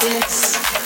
this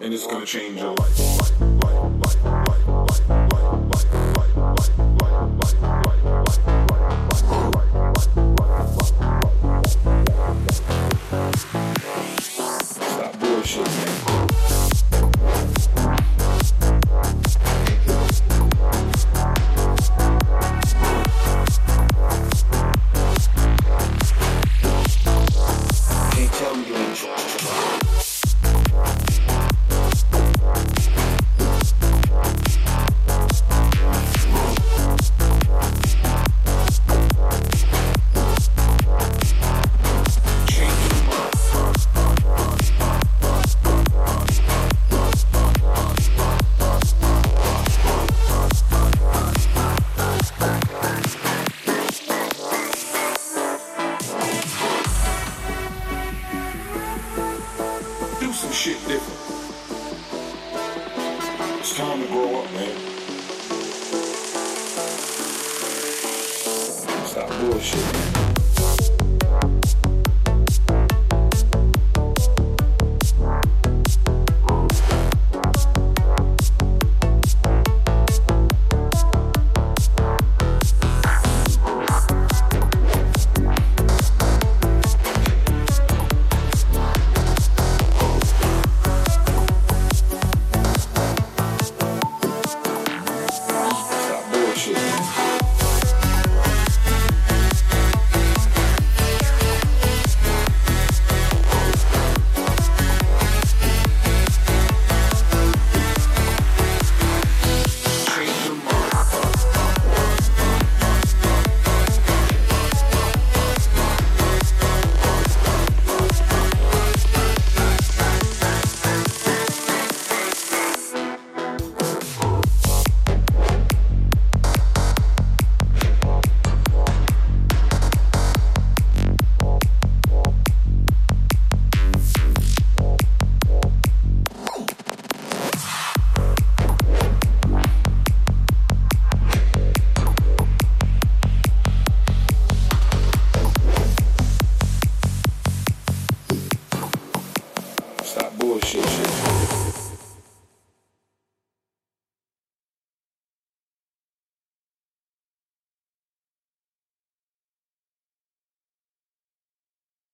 and it's gonna change your life.